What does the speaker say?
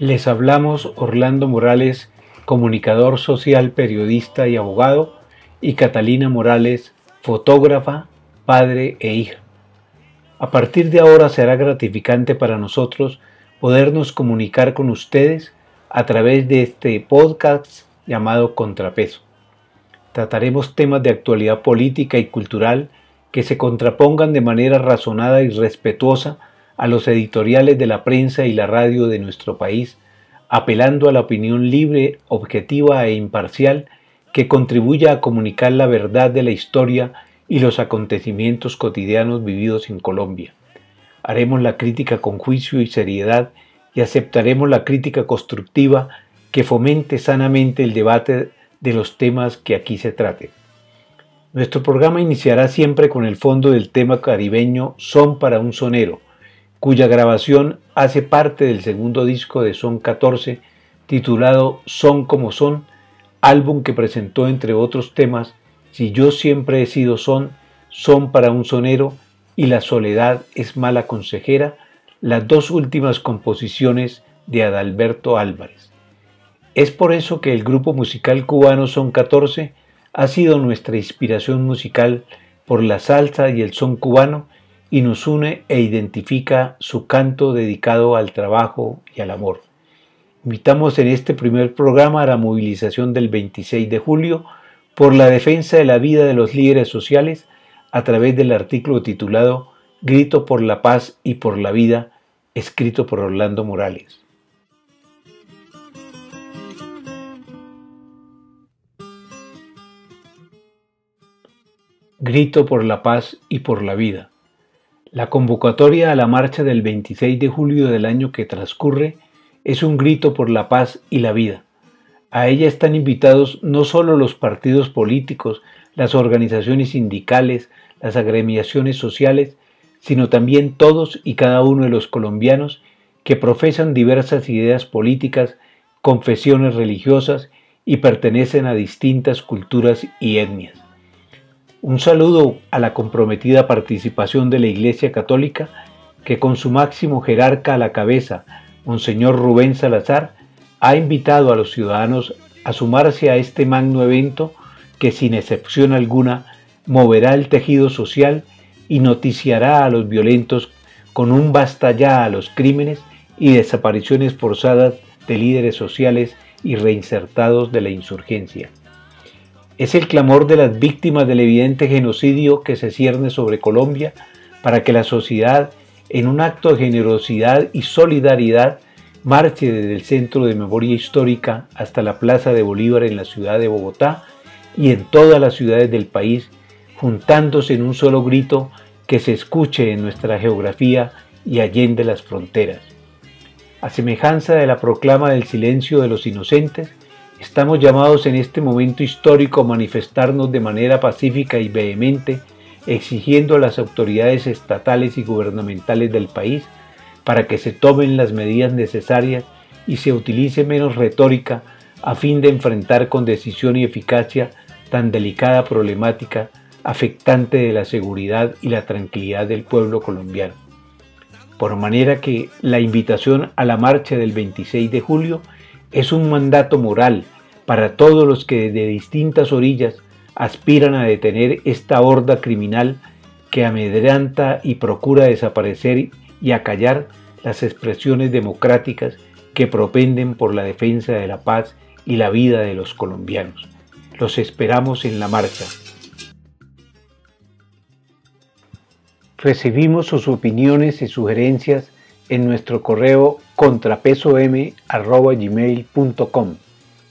Les hablamos Orlando Morales, comunicador social, periodista y abogado, y Catalina Morales, fotógrafa, padre e hija. A partir de ahora será gratificante para nosotros podernos comunicar con ustedes a través de este podcast llamado Contrapeso. Trataremos temas de actualidad política y cultural que se contrapongan de manera razonada y respetuosa a los editoriales de la prensa y la radio de nuestro país, apelando a la opinión libre, objetiva e imparcial que contribuya a comunicar la verdad de la historia y los acontecimientos cotidianos vividos en Colombia. Haremos la crítica con juicio y seriedad y aceptaremos la crítica constructiva que fomente sanamente el debate de los temas que aquí se traten. Nuestro programa iniciará siempre con el fondo del tema caribeño Son para un sonero, cuya grabación hace parte del segundo disco de Son 14, titulado Son como son, álbum que presentó entre otros temas Si yo siempre he sido son, Son para un sonero y La soledad es mala consejera, las dos últimas composiciones de Adalberto Álvarez. Es por eso que el grupo musical cubano Son 14 ha sido nuestra inspiración musical por la salsa y el son cubano y nos une e identifica su canto dedicado al trabajo y al amor. Invitamos en este primer programa a la movilización del 26 de julio por la defensa de la vida de los líderes sociales a través del artículo titulado Grito por la paz y por la vida, escrito por Orlando Morales. Grito por la paz y por la vida. La convocatoria a la marcha del 26 de julio del año que transcurre es un grito por la paz y la vida. A ella están invitados no solo los partidos políticos, las organizaciones sindicales, las agremiaciones sociales, sino también todos y cada uno de los colombianos que profesan diversas ideas políticas, confesiones religiosas y pertenecen a distintas culturas y etnias. Un saludo a la comprometida participación de la Iglesia Católica que con su máximo jerarca a la cabeza, Monseñor Rubén Salazar, ha invitado a los ciudadanos a sumarse a este magno evento que sin excepción alguna moverá el tejido social y noticiará a los violentos con un basta ya a los crímenes y desapariciones forzadas de líderes sociales y reinsertados de la insurgencia. Es el clamor de las víctimas del evidente genocidio que se cierne sobre Colombia para que la sociedad, en un acto de generosidad y solidaridad, marche desde el Centro de Memoria Histórica hasta la Plaza de Bolívar en la ciudad de Bogotá y en todas las ciudades del país, juntándose en un solo grito que se escuche en nuestra geografía y allende las fronteras. A semejanza de la proclama del silencio de los inocentes, Estamos llamados en este momento histórico a manifestarnos de manera pacífica y vehemente, exigiendo a las autoridades estatales y gubernamentales del país para que se tomen las medidas necesarias y se utilice menos retórica a fin de enfrentar con decisión y eficacia tan delicada problemática afectante de la seguridad y la tranquilidad del pueblo colombiano. Por manera que la invitación a la marcha del 26 de julio es un mandato moral para todos los que de distintas orillas aspiran a detener esta horda criminal que amedrenta y procura desaparecer y acallar las expresiones democráticas que propenden por la defensa de la paz y la vida de los colombianos. Los esperamos en la marcha. Recibimos sus opiniones y sugerencias en nuestro correo contrapesom.gmail.com.